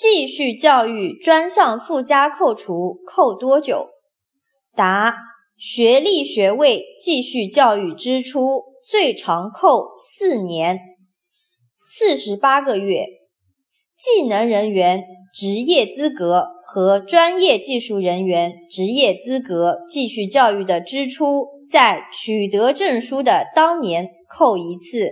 继续教育专项附加扣除扣多久？答学历学位继续教育支出最长扣四年。四十八个月。技能人员职业资格和专业技术人员职业资格继续教育的支出在取得证书的当年扣一次。